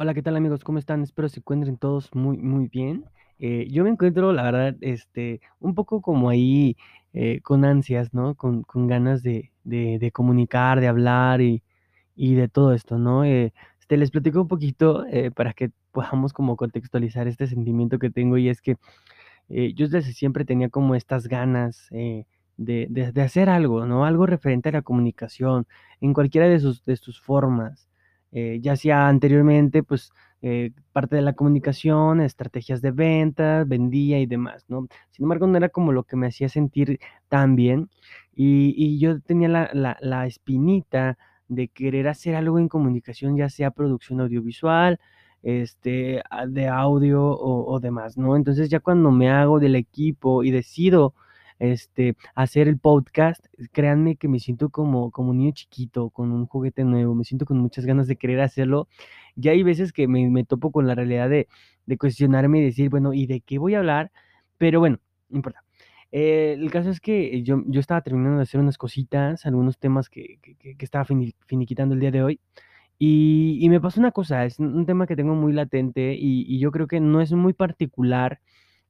Hola, ¿qué tal amigos? ¿Cómo están? Espero se encuentren todos muy, muy bien. Eh, yo me encuentro, la verdad, este, un poco como ahí eh, con ansias, ¿no? Con, con ganas de, de, de comunicar, de hablar y, y de todo esto, ¿no? Eh, este, les platico un poquito para que podamos como contextualizar este sentimiento que tengo y es que yo desde siempre tenía como estas ganas de, de- de hacer algo, ¿no? Algo referente a la comunicación en cualquiera de sus, de sus formas. Eh, ya sea anteriormente, pues, eh, parte de la comunicación, estrategias de ventas, vendía y demás, ¿no? Sin embargo, no era como lo que me hacía sentir tan bien y, y yo tenía la, la, la espinita de querer hacer algo en comunicación, ya sea producción audiovisual, este, de audio o, o demás, ¿no? Entonces ya cuando me hago del equipo y decido, este, hacer el podcast, créanme que me siento como, como un niño chiquito con un juguete nuevo, me siento con muchas ganas de querer hacerlo. Ya hay veces que me, me topo con la realidad de, cuestionarme y decir, bueno, ¿y de qué voy a hablar? Pero bueno, no importa. Eh, el caso es que yo, yo estaba terminando de hacer unas cositas, algunos temas que, que, estaba fini- finiquitando el día de hoy. Y, y me pasó una cosa, es un tema que tengo muy latente y, y yo creo que no es muy particular,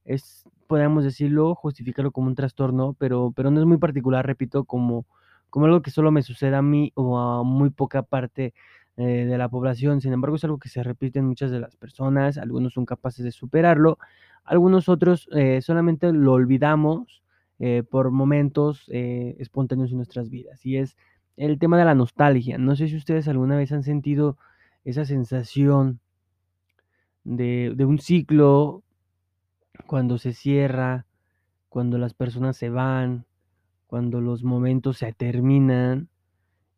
es, podríamos decirlo, justificarlo como un trastorno, pero, pero no es muy particular, repito, como, como algo que solo me sucede a mí o a muy poca parte eh, de la población. Sin embargo, es algo que se repite en muchas de las personas, algunos son capaces de superarlo, algunos otros eh, solamente lo olvidamos eh, por momentos espontáneos en nuestras vidas. Y es el tema de la nostalgia. No sé si ustedes alguna vez han sentido esa sensación de, de un ciclo cuando se cierra, cuando las personas se van, cuando los momentos se terminan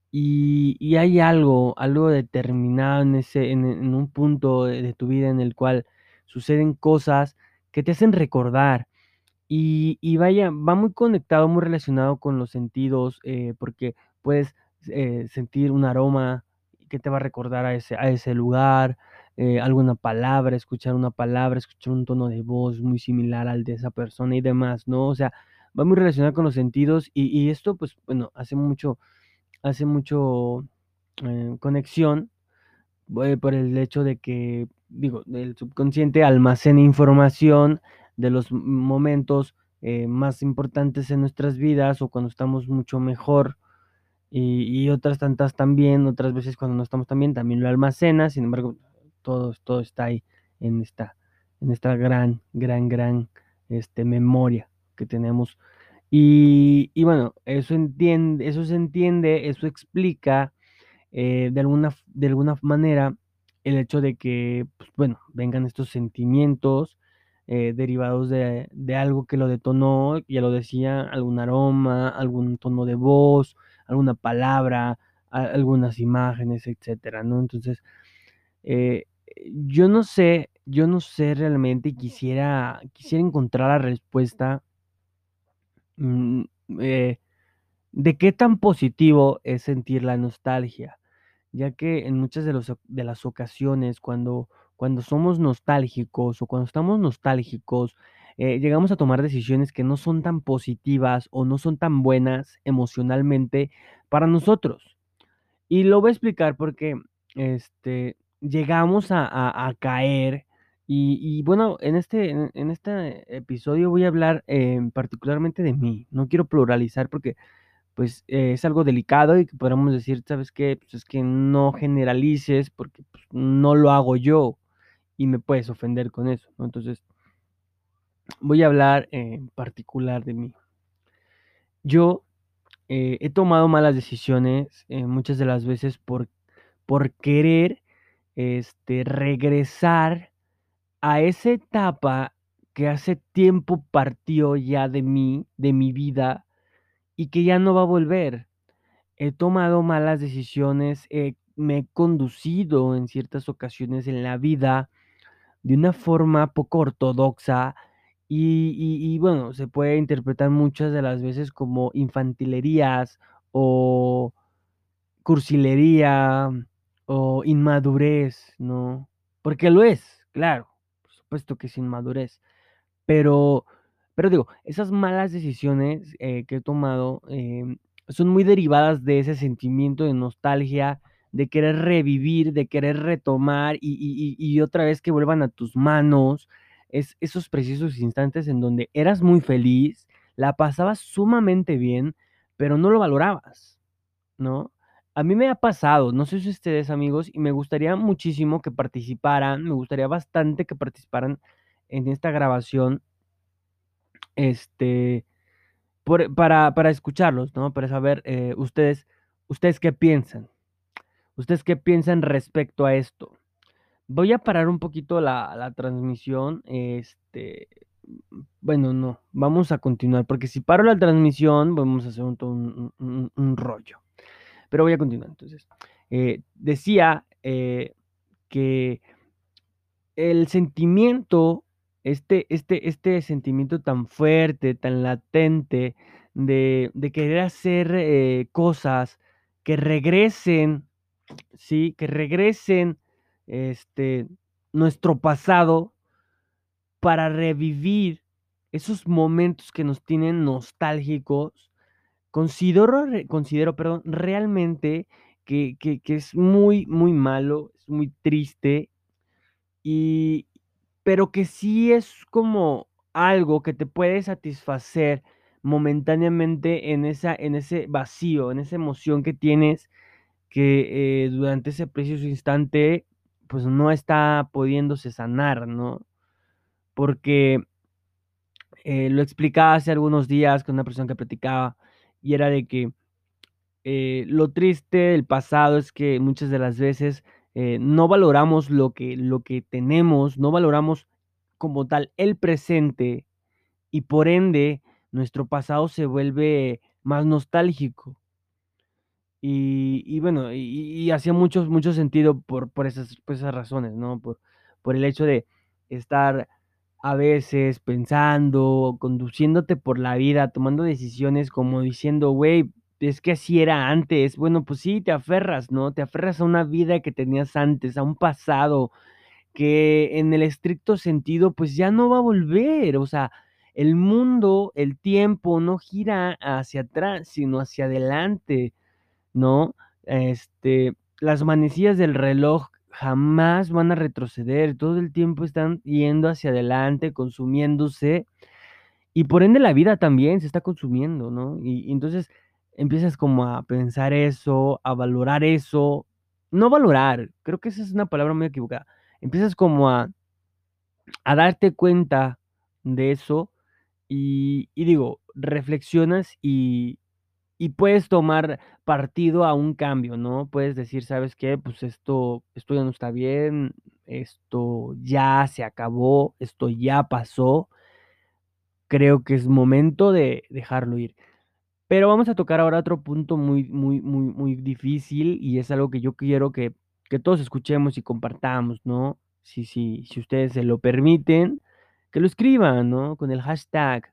y, hay algo, algo determinado en ese, en, un punto de, de tu vida en el cual suceden cosas que te hacen recordar. Y, y vaya, va muy conectado, muy relacionado con los sentidos, eh, porque puedes eh, sentir un aroma que te va a recordar a ese, a ese lugar, eh, alguna palabra, escuchar una palabra, escuchar un tono de voz muy similar al de esa persona y demás, ¿no? O sea, va muy relacionado con los sentidos y, esto, pues, bueno, hace mucho, hace mucho eh, conexión eh, por el hecho de que, digo, el subconsciente almacena información de los momentos eh, más importantes en nuestras vidas o cuando estamos mucho mejor y, y otras tantas también, otras veces cuando no estamos tan bien, también lo almacena, sin embargo, todo, todo está ahí en esta, en esta gran, gran, gran este, memoria que tenemos. Y, y bueno, eso entiende, eso se entiende, eso explica eh, de alguna, de alguna manera el hecho de que, pues, bueno, vengan estos sentimientos eh, derivados de, de algo que lo detonó, ya lo decía, algún aroma, algún tono de voz, alguna palabra, algunas imágenes, etcétera, ¿no? Entonces, eh, yo no sé, yo no sé realmente quisiera, quisiera encontrar la respuesta mm, eh, de qué tan positivo es sentir la nostalgia ya que en muchas de, los de las ocasiones cuando, cuando somos nostálgicos o cuando estamos nostálgicos, eh, llegamos a tomar decisiones que no son tan positivas o no son tan buenas emocionalmente para nosotros. Y lo voy a explicar porque este, llegamos a, caer y, bueno, en este, en, este episodio voy a hablar eh, particularmente de mí. No quiero pluralizar porque pues, eh, es algo delicado y que podríamos decir, ¿sabes qué? Pues, es que no generalices porque, pues, no lo hago yo y me puedes ofender con eso, ¿no? Entonces, voy a hablar en particular de mí. Yo, eh, he tomado malas decisiones, eh, muchas de las veces por por querer, este, regresar a esa etapa que hace tiempo partió ya de mí, de mi vida, y que ya no va a volver. He tomado malas decisiones, me he conducido en ciertas ocasiones en la vida de una forma poco ortodoxa y- y, bueno, se puede interpretar muchas de las veces como infantilerías o cursilería o inmadurez, ¿no? Porque lo es, claro, por supuesto que es inmadurez. Pero pero digo, esas malas decisiones, eh, que he tomado, em, son muy derivadas de ese sentimiento de nostalgia, de querer revivir, de querer retomar y, otra vez que vuelvan a tus manos es esos precisos instantes en donde eras muy feliz, la pasabas sumamente bien, pero no lo valorabas, ¿no? A mí me ha pasado, no sé si ustedes amigos, y me gustaría muchísimo que participaran, me gustaría bastante que participaran en esta grabación, este, para, para escucharlos, ¿no? Para saber eh, ustedes, ustedes qué piensan. ¿Ustedes qué piensan respecto a esto? Voy a parar un poquito la, transmisión. Este, bueno, no, vamos a continuar, porque si paro la transmisión, vamos a hacer un, rollo. Pero voy a continuar. Entonces, eh, decía eh, que el sentimiento este, este, este sentimiento tan fuerte, tan latente de, querer hacer eh, cosas que regresen, ¿sí? Que regresen este, nuestro pasado para revivir esos momentos que nos tienen nostálgicos. Considero, considero perdón, realmente que, que es muy, muy malo, es muy triste y, pero que sí es como algo que te puede satisfacer momentáneamente en, esa, en ese vacío, en esa emoción que tienes que eh, durante ese precioso instante pues no está pudiéndose sanar, ¿no? Porque eh, lo explicaba hace algunos días con una persona que platicaba y era de que eh, lo triste del pasado es que muchas de las veces eh, no valoramos lo que, lo que tenemos, no valoramos como tal el presente y por ende nuestro pasado se vuelve más nostálgico. Y, bueno, y, hacía mucho, mucho sentido por, por, esas, esas razones, ¿no? Por, por el hecho de estar a veces pensando, conduciéndote por la vida, tomando decisiones como diciendo, güey, es que así era antes. Bueno, pues sí, te aferras, ¿no? Te aferras a una vida que tenías antes, a un pasado que en el estricto sentido, pues ya no va a volver. O sea, el mundo, el tiempo no gira hacia atrás, sino hacia adelante, ¿no? Este, las manecillas del reloj jamás van a retroceder, todo el tiempo están yendo hacia adelante, consumiéndose, y por ende la vida también se está consumiendo, ¿no? y entonces empiezas como a pensar eso, a valorar eso. No valorar, creo que esa es una palabra muy equivocada. Empiezas como a, a darte cuenta de eso y, digo, reflexionas y, y, puedes tomar partido a un cambio, ¿no? Puedes decir, ¿sabes qué? Pues esto, esto ya no está bien, esto ya se acabó, esto ya pasó. Creo que es momento de dejarlo ir. Pero vamos a tocar ahora otro punto muy, muy, muy, muy difícil y es algo que yo quiero que, todos escuchemos y compartamos, ¿no? Si, si, si ustedes se lo permiten, que lo escriban, ¿no? Con el hashtag.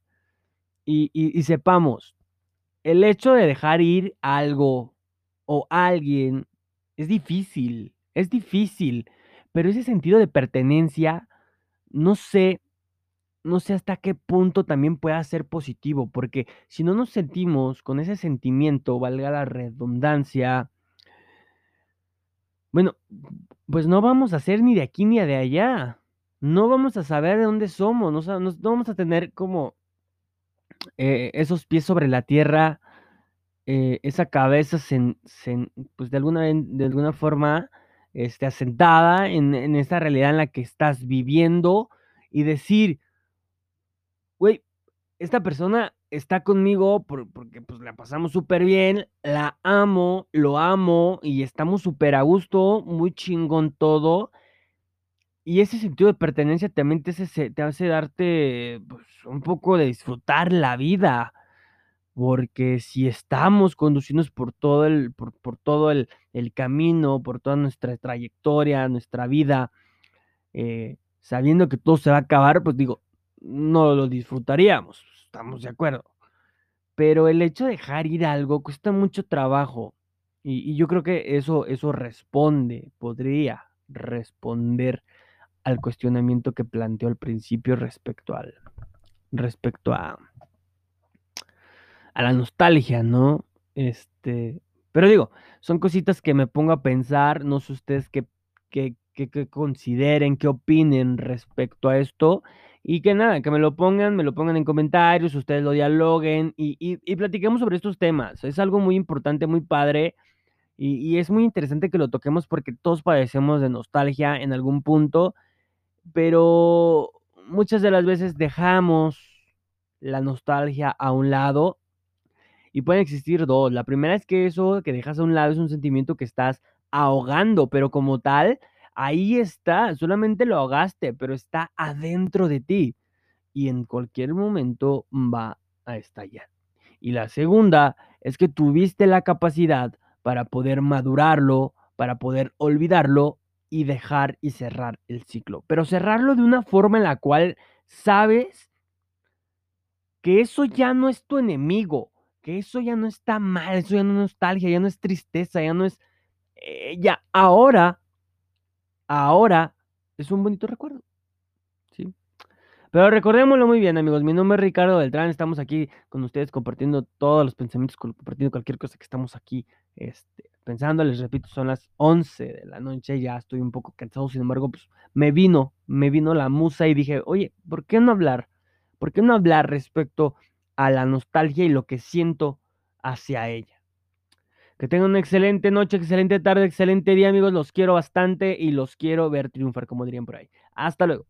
Y, y, sepamos, el hecho de dejar ir algo o alguien es difícil, es difícil, pero ese sentido de pertenencia, no sé, no sé hasta qué punto también pueda ser positivo, porque si no nos sentimos con ese sentimiento, valga la redundancia, bueno, pues no vamos a ser ni de aquí ni de allá. No vamos a saber de dónde somos, no, vamos a tener como eh, esos pies sobre la tierra, eh, esa cabeza pues de alguna, de alguna forma este, asentada en, en esa realidad en la que estás viviendo y decir, güey, esta persona está conmigo porque pues la pasamos súper bien, la amo, lo amo y estamos súper a gusto, muy chingón todo. Y ese sentido de pertenencia también te hace, hace darte pues, un poco de disfrutar la vida. Porque si estamos conducidos por todo el, por, todo el, camino, por toda nuestra trayectoria, nuestra vida, eh, sabiendo que todo se va a acabar, pues digo, no lo disfrutaríamos, estamos de acuerdo. Pero el hecho de dejar ir algo cuesta mucho trabajo. Y, yo creo que eso, eso responde, podría responder al cuestionamiento que planteó al principio respecto al respecto a a la nostalgia, ¿no? Este, Pero digo, son cositas que me pongo a pensar, no sé ustedes qué, qué, qué, consideren, qué opinen respecto a esto. Y que nada, que me lo pongan, me lo pongan en comentarios, ustedes lo dialoguen y, y, y platiquemos sobre estos temas. Es algo muy importante, muy padre y, y, es muy interesante que lo toquemos porque todos padecemos de nostalgia en algún punto, pero muchas de las veces dejamos la nostalgia a un lado y pueden existir dos. La primera es que eso que dejas a un lado es un sentimiento que estás ahogando, pero como tal, ahí está, solamente lo ahogaste, pero está adentro de ti y en cualquier momento va a estallar. Y la segunda es que tuviste la capacidad para poder madurarlo, para poder olvidarlo y dejar y cerrar el ciclo. Pero cerrarlo de una forma en la cual sabes que eso ya no es tu enemigo, que eso ya no está mal, eso ya no es nostalgia, ya no es tristeza, ya no es... Eh, ya, ahora, ahora es un bonito recuerdo. ¿sí? Pero recordémoslo muy bien, amigos. Mi nombre es Ricardo Beltrán. Estamos aquí con ustedes compartiendo todos los pensamientos, compartiendo cualquier cosa que estamos aquí este, pensando. Les repito, son las 11 de la noche. Ya estoy un poco cansado. Sin embargo, pues me vino, me vino la musa y dije, oye, ¿por qué no hablar? ¿Por qué no hablar respecto a la nostalgia y lo que siento hacia ella? Que tengan una excelente noche, excelente tarde, excelente día, amigos. Los quiero bastante y los quiero ver triunfar, como dirían por ahí. Hasta luego.